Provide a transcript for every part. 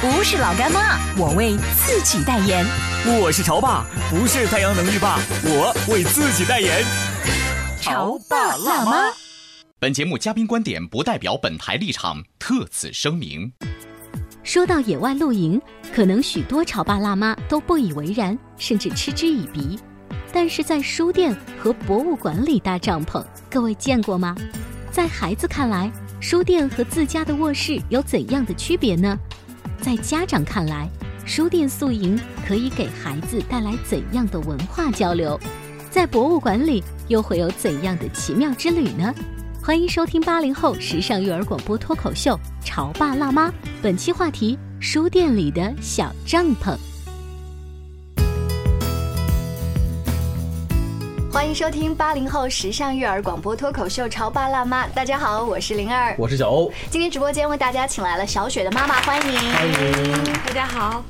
不是老干妈，我为自己代言。我是潮爸，不是太阳能浴霸，我为自己代言。潮爸辣妈。本节目嘉宾观点不代表本台立场，特此声明。说到野外露营，可能许多潮爸辣妈都不以为然，甚至嗤之以鼻。但是在书店和博物馆里搭帐篷，各位见过吗？在孩子看来，书店和自家的卧室有怎样的区别呢？在家长看来，书店宿营可以给孩子带来怎样的文化交流？在博物馆里又会有怎样的奇妙之旅呢？欢迎收听八零后时尚育儿广播脱口秀《潮爸辣妈》，本期话题：书店里的小帐篷。欢迎收听八零后时尚育儿广播脱口秀《潮爸辣妈》，大家好，我是灵儿，我是小欧。今天直播间为大家请来了小雪的妈妈，欢迎，欢迎，大家好。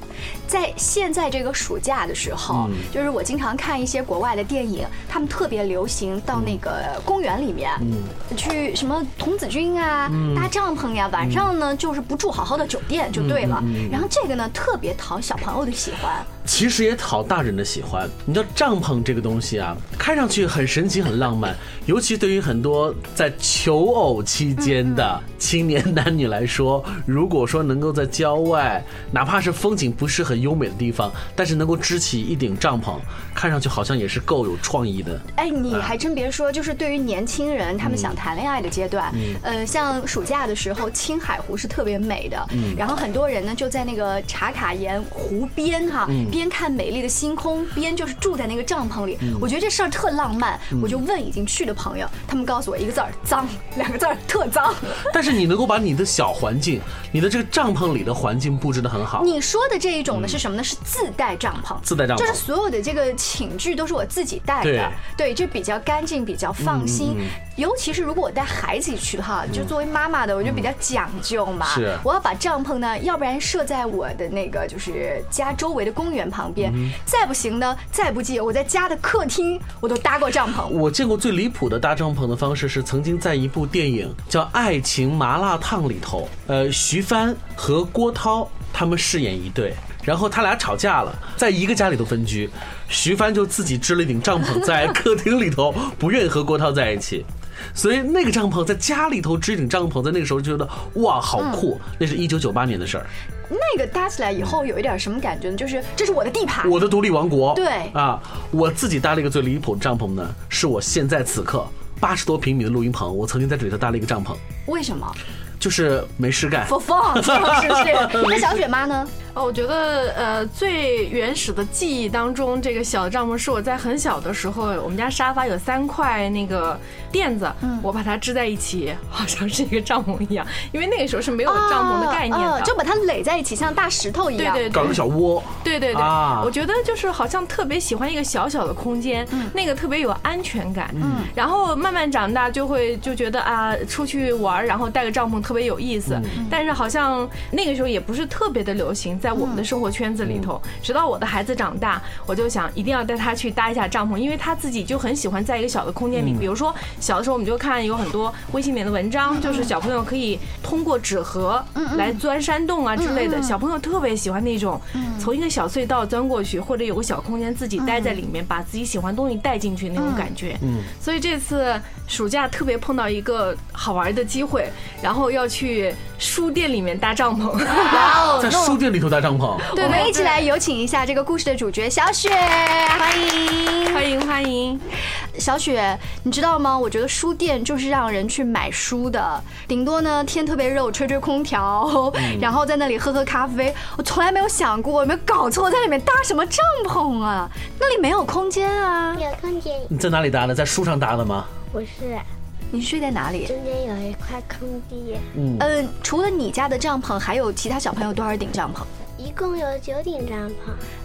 在现在这个暑假的时候，就是我经常看一些国外的电影，他们特别流行到那个公园里面，嗯。去什么童子军啊，搭帐篷呀，晚上呢就是不住好好的酒店就对了。然后这个呢特别讨小朋友的喜欢，其实也讨大人的喜欢。你知道帐篷这个东西啊，看上去很神奇很浪漫，尤其对于很多在求偶期间的青年男女来说，如果说能够在郊外，哪怕是风景不是很优美的地方，但是能够支起一顶帐篷，看上去好像也是够有创意的。哎，你还真别说，就是对于年轻人，他们想谈恋爱的阶段，呃，像暑假的时候，青海湖是特别美的。嗯然后很多人呢就在那个茶卡盐湖边哈，边看美丽的星空，边就是住在那个帐篷里。我觉得这事儿特浪漫。我就问已经去的朋友，他们告诉我一个字儿脏，两个字儿特脏。但是你能够把你的小环境，你的这个帐篷里的环境布置得很好。你说的这一种呢？是什么呢？是自带帐篷，自带帐篷，就是所有的这个寝具都是我自己带的，对，就比较干净，比较放心。尤其是如果我带孩子去的话，就作为妈妈的，我就比较讲究嘛。是，我要把帐篷呢，要不然设在我的那个就是家周围的公园旁边，再不行呢，再不济我在家的客厅我都搭过帐篷。我见过最离谱的搭帐篷的方式是，曾经在一部电影叫《爱情麻辣烫》里头，呃，徐帆和郭涛他们饰演一对。然后他俩吵架了，在一个家里头分居，徐帆就自己支了一顶帐篷在客厅里头，不愿意和郭涛在一起，所以那个帐篷在家里头支一顶帐篷，在那个时候就觉得哇好酷，那是一九九八年的事儿。那个搭起来以后有一点什么感觉呢？就是这是我的地盘，我的独立王国。对啊，我自己搭了一个最离谱的帐篷呢，是我现在此刻八十多平米的录音棚，我曾经在这里头搭了一个帐篷。为什么？就是没事干。For fun，是不是？那小雪妈呢？哦，我觉得呃，最原始的记忆当中，这个小帐篷是我在很小的时候，我们家沙发有三块那个垫子，我把它支在一起，好像是一个帐篷一样。因为那个时候是没有帐篷的概念的，就把它垒在一起，像大石头一样，对对，搞个小窝。对对对，我觉得就是好像特别喜欢一个小小的空间，那个特别有安全感。嗯，然后慢慢长大就会就觉得啊，出去玩然后带个帐篷特别有意思。但是好像那个时候也不是特别的流行在。在我们的生活圈子里头，直到我的孩子长大，我就想一定要带他去搭一下帐篷，因为他自己就很喜欢在一个小的空间里。比如说小的时候，我们就看有很多微信里的文章，就是小朋友可以通过纸盒来钻山洞啊之类的。小朋友特别喜欢那种从一个小隧道钻过去，或者有个小空间自己待在里面，把自己喜欢东西带进去那种感觉。嗯，所以这次暑假特别碰到一个好玩的机会，然后要去书店里面搭帐篷。哇哦在书店里头搭帐篷，对我们一起来有请一下这个故事的主角小雪，欢迎。欢迎欢迎，小雪，你知道吗？我觉得书店就是让人去买书的，顶多呢天特别热，我吹吹空调，然后在那里喝喝咖啡。我从来没有想过，有没有搞错，在里面搭什么帐篷啊？那里没有空间啊！有空间你在哪里搭的？在书上搭的吗？不是，你睡在哪里？中间有一块空地，嗯，嗯，除了你家的帐篷，还有其他小朋友多少顶帐篷？一共有九顶帐篷。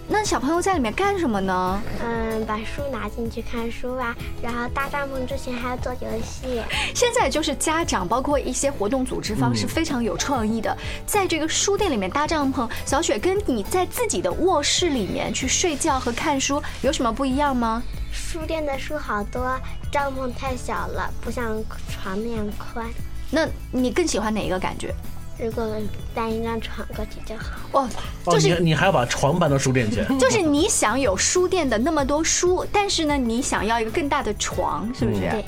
那小朋友在里面干什么呢？嗯，把书拿进去看书啊，然后搭帐篷之前还要做游戏。现在就是家长，包括一些活动组织方是非常有创意的，在这个书店里面搭帐篷。小雪跟你在自己的卧室里面去睡觉和看书有什么不一样吗？书店的书好多，帐篷太小了，不像床那样宽。那你更喜欢哪一个感觉？如果搬一张床过去就好。哦，哦，就是你你还要把床搬到书店去？就是你想有书店的那么多书，但是呢，你想要一个更大的床，是不是？对，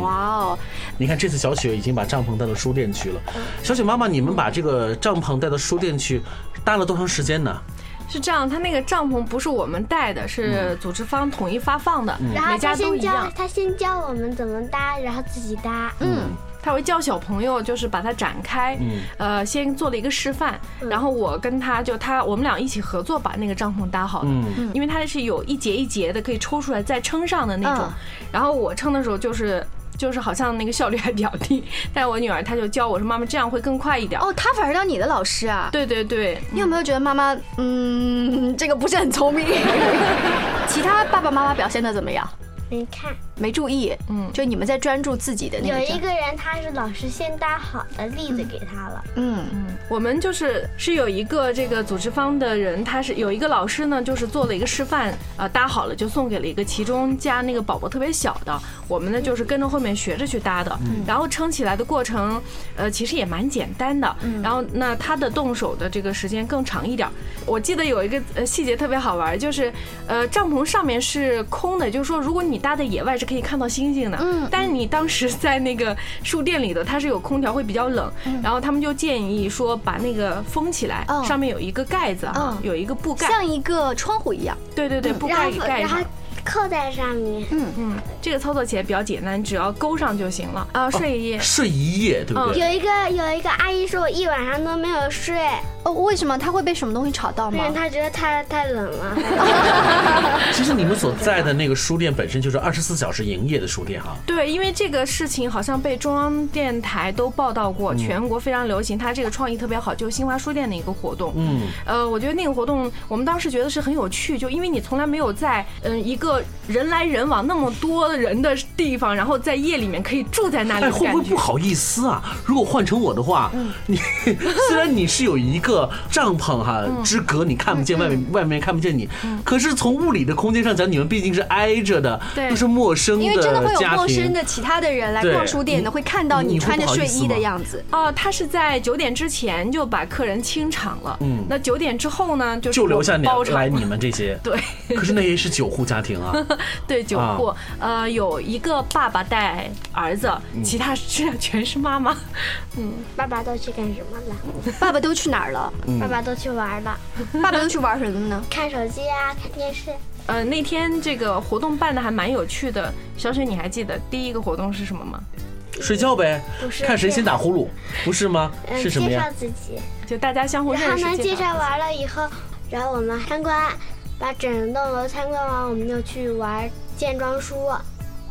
哇哦，你看这次小雪已经把帐篷带到书店去了。小雪妈妈，你们把这个帐篷带到书店去，搭了多长时间呢？是这样，他那个帐篷不是我们带的，是组织方统一发放的，然后每家他先教都一样。他先教我们怎么搭，然后自己搭。嗯，他会教小朋友，就是把它展开，嗯。呃，先做了一个示范，然后我跟他就他我们俩一起合作把那个帐篷搭好的，嗯。因为它是有一节一节的可以抽出来再撑上的那种。嗯，然后我撑的时候就是。就是好像那个效率还比较低，但是我女儿她就教我说：“妈妈这样会更快一点。”哦，她反而当你的老师啊？对对对，你有没有觉得妈妈，嗯，这个不是很聪明？其他爸爸妈妈表现的怎么样？你看，没注意，嗯，就你们在专注自己的那有个有。一个人他是老师先搭好的例子给他了。嗯嗯，我们就是是有一个这个组织方的人，他是有一个老师呢，就是做了一个示范，呃，搭好了就送给了一个其中家那个宝宝特别小的，我们呢就是跟着后面学着去搭的，然后撑起来的过程，呃，其实也蛮简单的，然后那他的动手的这个时间更长一点。我记得有一个呃细节特别好玩，就是呃帐篷上面是空的，就是说如果你搭在野外是可以看到星星的，嗯但是你当时在那个书店里的，它是有空调，会比较冷，然后他们就建议说把那个封起来，嗯上面有一个盖子啊嗯，有一个布盖，像一个窗户一样。对对对，布盖给盖然后上。扣在上面。嗯，这个操作起来比较简单，只要勾上就行了啊。睡一夜，睡一夜，对不对？有一个有一个阿姨说，我一晚上都没有睡，哦，为什么他会被什么东西吵到吗因为？他觉得太太冷了。其实你们所在的那个书店本身就是二十四小时营业的书店哈。对，因为这个事情好像被中央电台都报道过，全国非常流行。他这个创意特别好，就是新华书店的一个活动。嗯，呃，我觉得那个活动，我们当时觉得是很有趣，就因为你从来没有在嗯一个人来人往那么多人的地方，然后在夜里面可以住在那里会不会不。好意思啊？如果换成我的话，你 虽然你是有一个帐篷哈之隔，你看不见外面，外面看不见你，可是从物理的空间上讲，你们毕竟是挨着的，对。都是陌生的因为真的会有陌生。的其他的人来逛书店的，会看到你穿着睡衣的样子。哦，他是在九点之前就把客人清场了。嗯。那九点之后呢，就是就留下你包场。来你们这些，对。可是那也是九户家庭啊，对九户，呃，有一个爸爸带儿子，嗯。其他是全是妈妈。嗯。爸爸都去干什么了？爸爸都去哪儿了？爸爸都去玩了，爸爸都去玩什么呢？看手机啊，看电视。呃，那天这个活动办的还蛮有趣的。小雪，你还记得第一个活动是什么吗？睡觉呗，不是看谁先打呼噜，不是吗？嗯，是什么呀介绍？自己，就大家相互认识。然后呢，介绍绍完了以后，然后我们参观，把整栋楼参观完，我们就去玩线装书，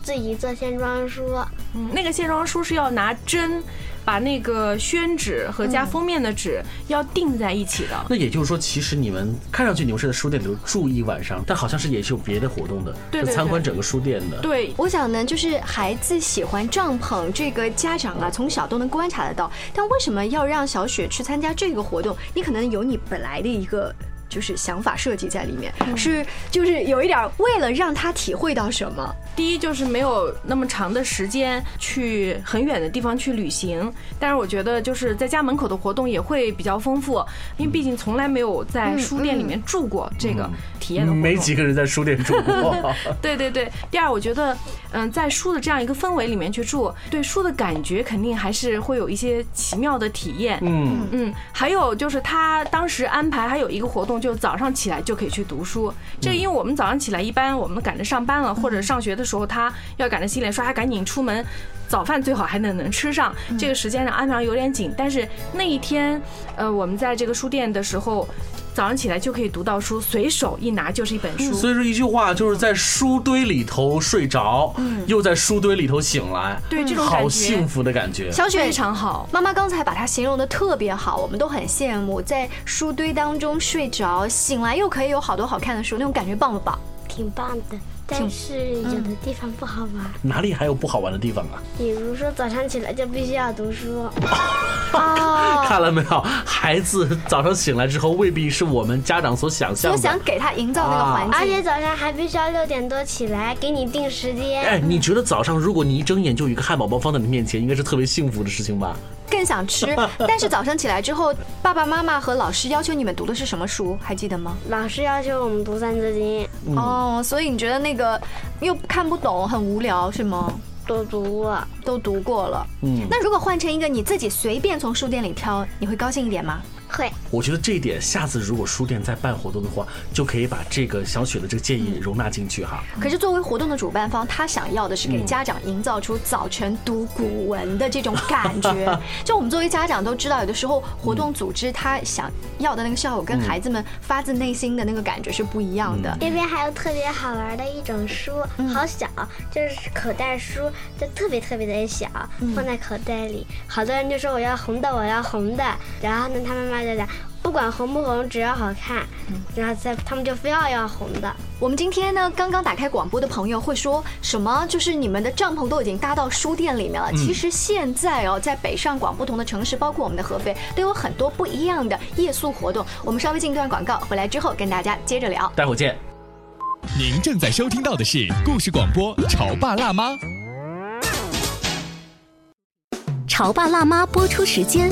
自己做线装书。嗯，那个线装书是要拿针把那个宣纸和加封面的纸要钉在一起的。那也就是说，其实你们看上去你们是在书店里头住一晚上，但好像是也是有别的活动的，对参观整个书店的。对，我想呢，就是孩子喜欢帐篷，这个家长啊从小都能观察得到。但为什么要让小雪去参加这个活动？你可能有你本来的一个。就是想法设计在里面，是就是有一点儿为了让他体会到什么，第一就是没有那么长的时间去很远的地方去旅行，但是我觉得就是在家门口的活动也会比较丰富，因为毕竟从来没有在书店里面住过这个体验的活动。没几个人在书店住过。对对对。第二，我觉得嗯，在书的这样一个氛围里面去住，对书的感觉肯定还是会有一些奇妙的体验。嗯嗯。还有就是他当时安排还有一个活动，就早上起来就可以去读书。这个因为我们早上起来一般我们赶着上班了或者上学的时候，他要赶着洗脸刷牙赶紧出门，早饭最好还能能吃上。这个时间上安排上有点紧，但是那一天呃我们在这个书店的时候。早上起来就可以读到书，随手一拿就是一本书。所以说一句话，就是在书堆里头睡着，又在书堆里头醒来，对这种好幸福的感觉。小雪非常好，妈妈刚才把它形容的特别好，我们都很羡慕，在书堆当中睡着，醒来又可以有好多好看的书，那种感觉棒不棒？挺棒的。但是有的地方不好玩，哪里还有不好玩的地方啊？比如说早上起来就必须要读书。哦，看了没有？孩子早上醒来之后，未必是我们家长所想象的。我想给他营造那个环境，而且早上还必须要六点多起来，给你定时间。哎，你觉得早上如果你一睁眼就有一个汉堡包放在你面前，应该是特别幸福的事情吧？更想吃，但是早上起来之后，爸爸妈妈和老师要求你们读的是什么书？还记得吗？老师要求我们读《三字经》。哦，所以你觉得那个又看不懂，很无聊是吗？都读过，都读过了。嗯，那如果换成一个你自己随便从书店里挑，你会高兴一点吗？会，我觉得这一点，下次如果书店再办活动的话，就可以把这个小雪的这个建议容纳进去哈。可是作为活动的主办方，他想要的是给家长营造出早晨读古文的这种感觉。就我们作为家长都知道，有的时候活动组织他想要的那个效果，跟孩子们发自内心的那个感觉是不一样的。这边还有特别好玩的一种书，好小，就是口袋书，就特别特别的小，放在口袋里。好多人就说我要红的，我要红的，然后呢，他妈妈。不管红不红，只要好看，然后在他们就非要要红的。我们今天呢，刚刚打开广播的朋友会说什么？就是你们的帐篷都已经搭到书店里面了。其实现在哦，在北上广不同的城市，包括我们的合肥，都有很多不一样的夜宿活动。我们稍微进一段广告，回来之后跟大家接着聊。待会儿见。您正在收听到的是故事广播《潮爸辣妈》。《潮爸辣妈》播出时间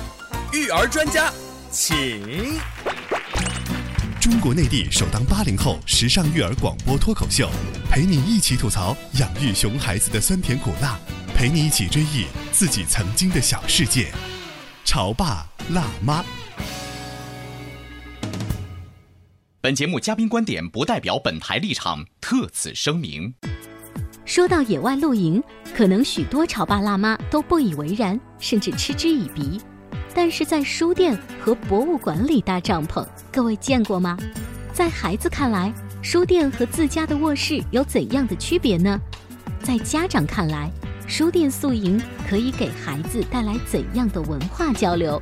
育儿专家，请。中国内地首档八零后时尚育儿广播脱口秀，陪你一起吐槽养育熊孩子的酸甜苦辣，陪你一起追忆自己曾经的小世界。潮爸辣妈。本节目嘉宾观点不代表本台立场，特此声明。说到野外露营，可能许多潮爸辣妈都不以为然，甚至嗤之以鼻。但是在书店和博物馆里搭帐篷，各位见过吗？在孩子看来，书店和自家的卧室有怎样的区别呢？在家长看来，书店宿营可以给孩子带来怎样的文化交流？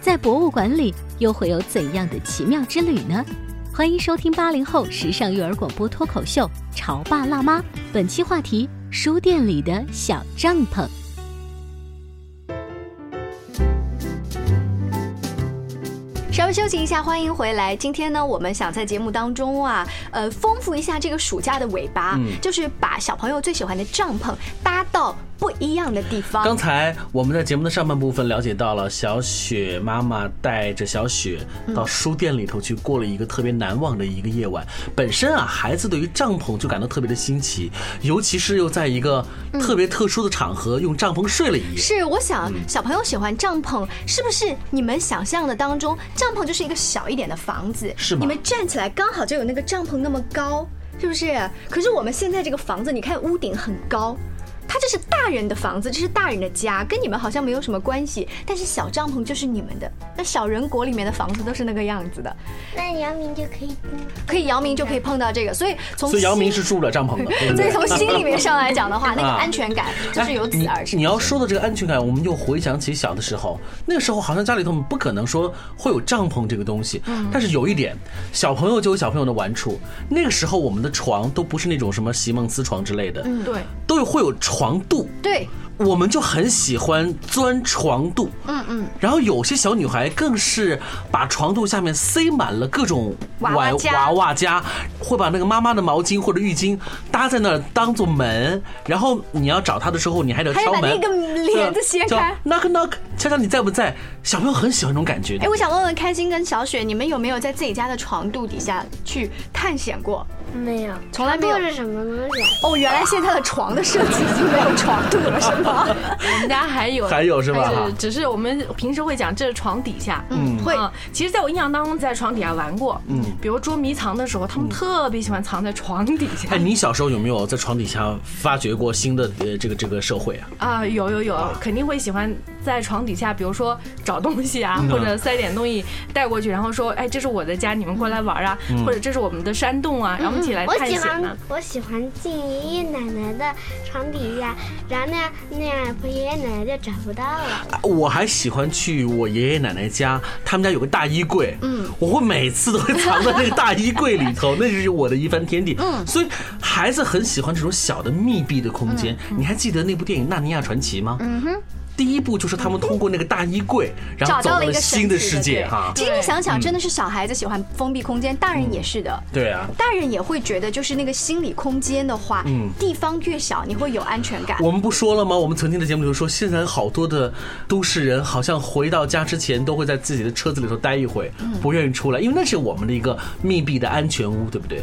在博物馆里又会有怎样的奇妙之旅呢？欢迎收听八零后时尚育儿广播脱口秀《潮爸辣妈》，本期话题：书店里的小帐篷。微休息一下，欢迎回来。今天呢，我们想在节目当中啊，呃，丰富一下这个暑假的尾巴，就是把小朋友最喜欢的帐篷搭到。不一样的地方。刚才我们在节目的上半部分了解到了，小雪妈妈带着小雪到书店里头去过了一个特别难忘的一个夜晚。本身啊，孩子对于帐篷就感到特别的新奇，尤其是又在一个特别特殊的场合用帐篷睡了一夜。是，我想小朋友喜欢帐篷，是不是你们想象的当中，帐篷就是一个小一点的房子？是吗？你们站起来刚好就有那个帐篷那么高，是不是？可是我们现在这个房子，你看屋顶很高。他这是大人的房子，这是大人的家，跟你们好像没有什么关系。但是小帐篷就是你们的，那小人国里面的房子都是那个样子的，那姚明就可以，可以姚明就可以碰到这个，所以从所以姚明是住不了帐篷的，所以？从心里面上来讲的话，那个啊安全感就是由此而生。你要说的这个安全感，我们就回想起小的时候，那个时候好像家里头不可能说会有帐篷这个东西，嗯但是有一点，小朋友就有小朋友的玩处。那个时候我们的床都不是那种什么席梦思床之类的，对，都有会有床肚。对，我们就很喜欢钻床肚，嗯嗯，然后有些小女孩更是把床肚下面塞满了各种娃娃娃娃夹，会把那个妈妈的毛巾或者浴巾搭在那儿当做门，然后你要找她的时候，你还得还得把敲门，那个帘子掀开。knock knock，敲敲你在不在？小朋友很喜欢这种感觉的哎，。我想问问开心跟小雪，你们有没有在自己家的床肚底下去探险过？没有，从来没有是什么东西？哦，原来现在的床的设计已经没有床肚了，是吗？我们家还有还有是吧是只是我们平时会讲这是床底下，嗯，会啊，其实在我印象当中，在床底下玩过，嗯比如捉迷藏的时候，他们特别喜欢藏在床底下哎，。你小时候有没有在床底下发掘过新的呃这个这个社会啊？啊，有有有，肯定会喜欢在床底下，比如说找东西啊，或者塞点东西带过去，然后说，哎，这是我的家，你们过来玩啊，或者这是我们的山洞啊，然后我们一起来我喜探险啊欢。我喜欢进爷爷奶奶的床底下，然后那样那样爷爷奶奶就找不到了。我还喜欢去我爷爷奶奶家，他们家有个大衣柜，嗯，我会每次都会藏在那个大衣柜里头，那就是我的一番天地。嗯，所以孩子很喜欢这种小的密闭的空间。你还记得那部电影《纳尼亚传奇》吗？嗯哼。第一步就是他们通过那个大衣柜，然后找到了一个新的世界哈。其实你想想，真的是小孩子喜欢封闭空间，大人也是的。对啊，大人也会觉得，就是那个心理空间的话，嗯地方越小，你会有安全感。我们不说了吗？我们曾经的节目里头说，现在好多的都市人好像回到家之前都会在自己的车子里头待一会，不愿意出来，因为那是我们的一个密闭的安全屋，对不对？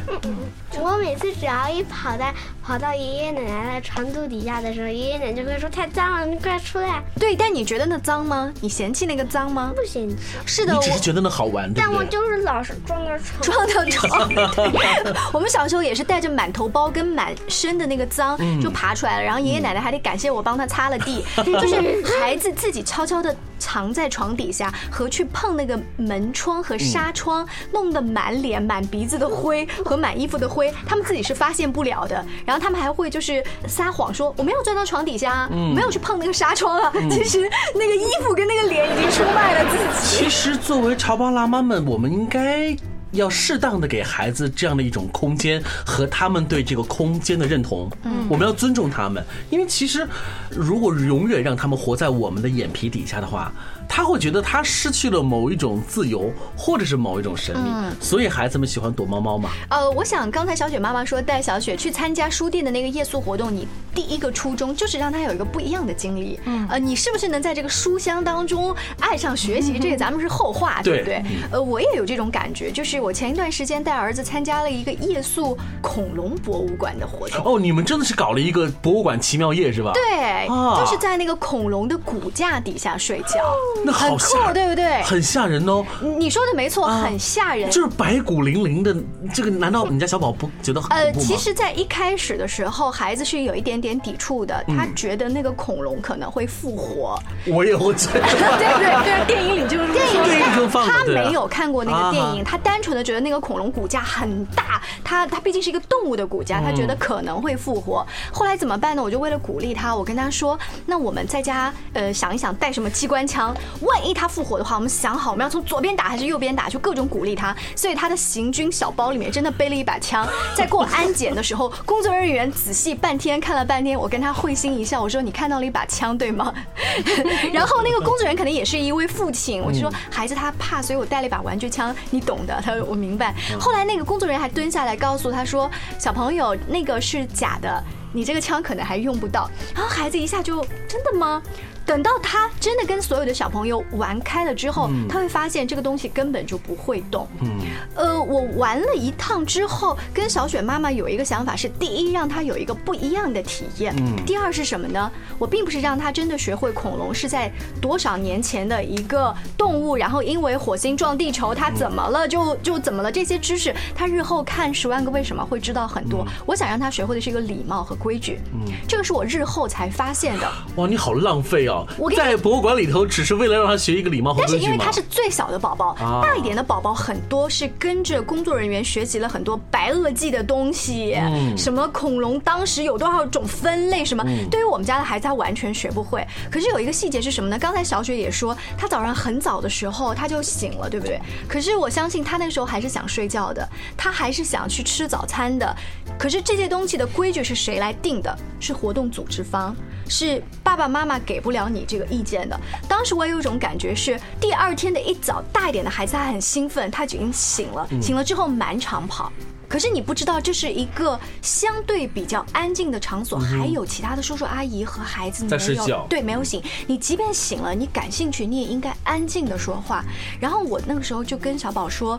我每次只要一跑到跑到爷爷奶奶的床肚底下的时候，爷爷奶奶就会说太脏了，你快出来。对，但你觉得那脏吗？你嫌弃那个脏吗？不嫌弃，是的，你我只是觉得那好玩，对但我？就是老是撞到床。撞到床。对我们小时候也是带着满头包跟满身的那个脏就爬出来了，然后爷爷奶奶还得感谢我帮他擦了地，就是孩子自己悄悄的藏在床底下，和去碰那个门窗和纱窗，弄得满脸满鼻子的灰和满衣服的灰，他们自己是发现不了的。然后他们还会就是撒谎说我没有钻到床底下啊，我没有去碰那个纱窗啊，其实那个衣服跟那个脸已经出卖了自己。其实作为潮爸辣妈们，我们应该。要适当的给孩子这样的一种空间和他们对这个空间的认同，嗯，我们要尊重他们，因为其实如果永远让他们活在我们的眼皮底下的话，他会觉得他失去了某一种自由，或者是某一种神秘，所以孩子们喜欢躲猫猫嘛。呃，我想刚才小雪妈妈说带小雪去参加书店的那个夜宿活动，你第一个初衷就是让她有一个不一样的经历。嗯，呃，你是不是能在这个书香当中爱上学习？这个咱们是后话，对不对？呃，我也有这种感觉，就是我前一段时间带儿子参加了一个夜宿恐龙博物馆的活动。哦，你们真的是搞了一个博物馆奇妙夜是吧？，对，啊就是在那个恐龙的骨架底下睡觉，那好很吓酷，对不对？很吓人哦。你说的没错，啊很吓人。就是白骨伶仃的，这个难道你家小宝不觉得很呃？其实，在一开始的时候，孩子是有一点点抵触的，他嗯觉得那个恐龙可能会复活。我也会觉得。对对对啊，电影里就是电影电影中放的他没有看过那个电影，啊他单纯的觉得那个恐龙骨架很大，他他毕竟是一个动物的骨架，他觉嗯得可能会复活。后来怎么办呢？我就为了鼓励他，我跟他说，那我们在家呃想一想带什么机关枪，万一他复活的话，我们想好我们要从左边打还是右边打，就各种鼓励他。所以他的行军小包里面真的背了一把枪，在过安检的时候，工作人员仔细半天看了半天，我跟他会心一笑，我说你看到了一把枪对吗？然后那个工作人员可能也是一位父亲，我就说孩子他怕，所以我带了一把玩具枪，你懂的。他说我明白。后来那个工作人员还蹲下来告诉他说，小朋友那个是假的，你这个枪可能还用不到。然后孩子一下就真的吗？等到他真的跟所有的小朋友玩开了之后，他会发现这个东西根本就不会动。嗯，呃，我玩了一趟之后，跟小雪妈妈有一个想法是：第一，让他有一个不一样的体验；第二是什么呢？我并不是让他真的学会恐龙是在多少年前的一个动物，然后因为火星撞地球，它怎么了就就怎么了。这些知识，他日后看《十万个为什么》会知道很多。我想让他学会的是一个礼貌和规矩。嗯，这个是我日后才发现的。哇，你好浪费在博物馆里头只是为了让他学一个礼貌和规矩但是因为他是最小的宝宝，大一点的宝宝很多是跟着工作人员学习了很多白垩纪的东西，什么恐龙当时有多少种分类，什么对于我们家的孩子他完全学不会。可是有一个细节是什么呢？刚才小雪也说，他早上很早的时候他就醒了，对不对？可是我相信他那个时候还是想睡觉的，他还是想去吃早餐的。可是这些东西的规矩是谁来定的？是活动组织方，是爸爸妈妈给不了你这个意见的。当时我有一种感觉是，第二天的一早，大一点的孩子他很兴奋，他已经醒了，醒了之后满场跑。可是你不知道，这是一个相对比较安静的场所，还有其他的叔叔阿姨和孩子没有对没有醒。你即便醒了，你感兴趣，你也应该安静的说话。然后我那个时候就跟小宝说，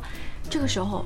这个时候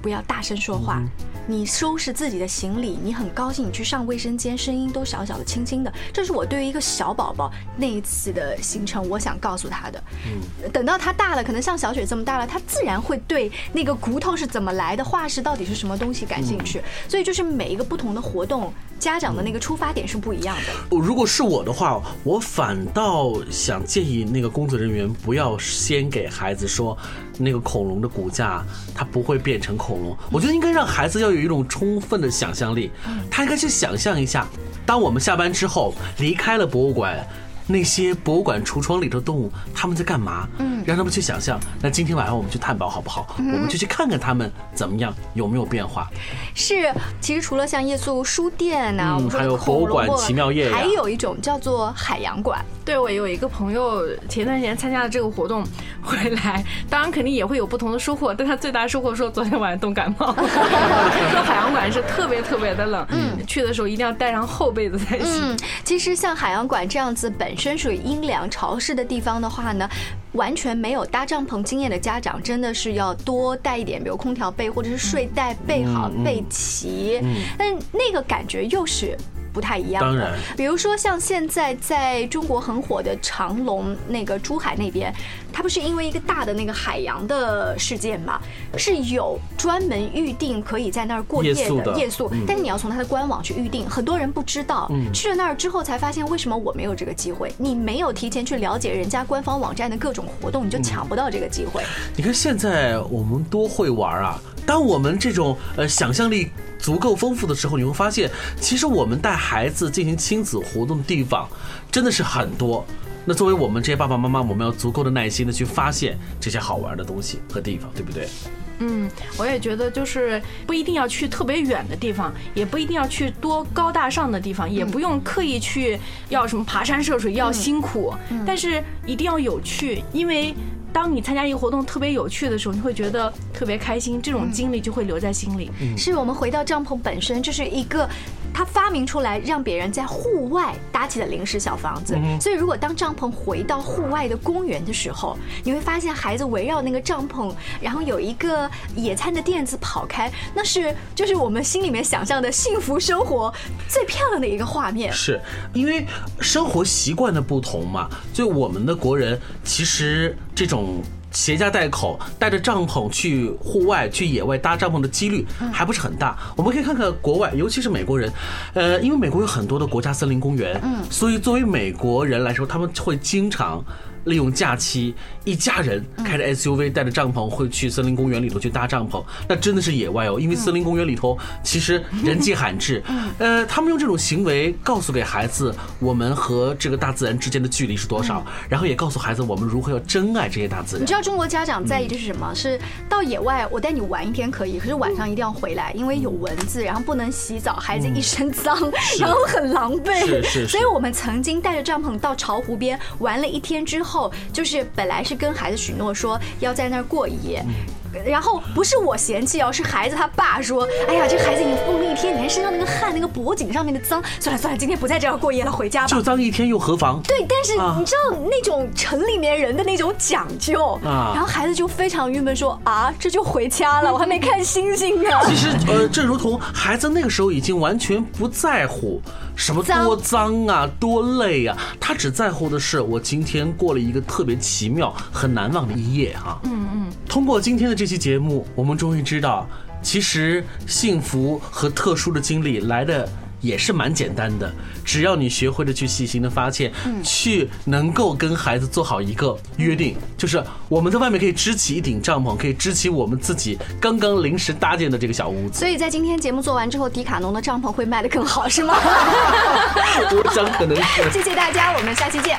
不要大声说话。你收拾自己的行李，你很高兴，你去上卫生间，声音都小小的、轻轻的。这是我对于一个小宝宝那一次的行程，我想告诉他的。嗯，等到他大了，可能像小雪这么大了，他自然会对那个骨头是怎么来的，化石到底是什么东西感兴趣。所以就是每一个不同的活动，家长的那个出发点是不一样的。如果是我的话，我反倒想建议那个工作人员不要先给孩子说那个恐龙的骨架它不会变成恐龙。我觉得应该让孩子要。有一种充分的想象力，他应该去想象一下，当我们下班之后离开了博物馆。那些博物馆橱窗里的动物，他们在干嘛？嗯，让他们去想象。那今天晚上我们去探宝好不好？我们就去看看他们怎么样，有没有变化？是，其实除了像夜宿书店呐，还有博物馆奇妙夜，还有一种叫做海洋馆。对我有一个朋友前段时间参加了这个活动回来，当然肯定也会有不同的收获，但他最大收获说昨天晚上冻感冒。说海洋馆是特别特别的冷，嗯，去的时候一定要带上厚被子才行。其实像海洋馆这样子本。身属于阴凉潮湿的地方的话呢，完全没有搭帐篷经验的家长，真的是要多带一点，比如空调被或者是睡袋备好备齐。但那个感觉又是。不太一样的，比如说像现在在中国很火的长隆那个珠海那边，它不是因为一个大的那个海洋的事件嘛，是有专门预定可以在那儿过夜的夜宿，但是你要从它的官网去预定，很多人不知道，去了那儿之后才发现为什么我没有这个机会，你没有提前去了解人家官方网站的各种活动，你就抢不到这个机会。你看现在我们多会玩啊！当我们这种呃想象力足够丰富的时候，你会发现，其实我们带孩子进行亲子活动的地方真的是很多。那作为我们这些爸爸妈妈，我们要足够的耐心的去发现这些好玩的东西和地方，对不对？嗯，我也觉得就是不一定要去特别远的地方，也不一定要去多高大上的地方，也不用刻意去要什么爬山涉水要辛苦，但是一定要有趣，因为。当你参加一个活动特别有趣的时候，你会觉得特别开心，这种经历就会留在心里。是我们回到帐篷本身，就是一个。他发明出来让别人在户外搭起的临时小房子，所以如果当帐篷回到户外的公园的时候，你会发现孩子围绕那个帐篷，然后有一个野餐的垫子跑开，那是就是我们心里面想象的幸福生活最漂亮的一个画面。是因为生活习惯的不同嘛，就我们的国人其实这种。携家带口，带着帐篷去户外、去野外搭帐篷的几率还不是很大。我们可以看看国外，尤其是美国人，呃，因为美国有很多的国家森林公园，嗯，所以作为美国人来说，他们会经常。利用假期，一家人开着 SUV，带着帐篷，会去森林公园里头去搭帐篷。那真的是野外哦，因为森林公园里头其实人迹罕至。呃，他们用这种行为告诉给孩子，我们和这个大自然之间的距离是多少，然后也告诉孩子我们如何要珍爱这些大自然。你知道中国家长在意的是什么？是到野外我带你玩一天可以，可是晚上一定要回来，因为有蚊子，然后不能洗澡，孩子一身脏，然后很狼狈。是是。所以我们曾经带着帐篷到巢湖边玩了一天之后。后就是本来是跟孩子许诺说要在那儿过一夜，然后不是我嫌弃哦，是孩子他爸说，哎呀，这孩子已经疯了一天，你看身上那个汗，那个脖颈上面的脏，算了算了，今天不在这儿过夜了，回家吧。就脏一天又何妨？对，但是啊你知道那种城里面人的那种讲究，啊然后孩子就非常郁闷说啊，这就回家了，我还没看星星呢。其实，呃，正如同孩子那个时候已经完全不在乎什么多脏啊、多累啊，他只在乎的是我今天过了一个特别奇妙、很难忘的一夜哈、嗯嗯。通过今天的这期节目，我们终于知道，其实幸福和特殊的经历来的。也是蛮简单的，只要你学会了去细心的发现，去能够跟孩子做好一个约定，就是我们在外面可以支起一顶帐篷，可以支起我们自己刚刚临时搭建的这个小屋子。所以在今天节目做完之后，迪卡侬的帐篷会卖得更好，是吗？我想可能是。谢谢大家，我们下期见。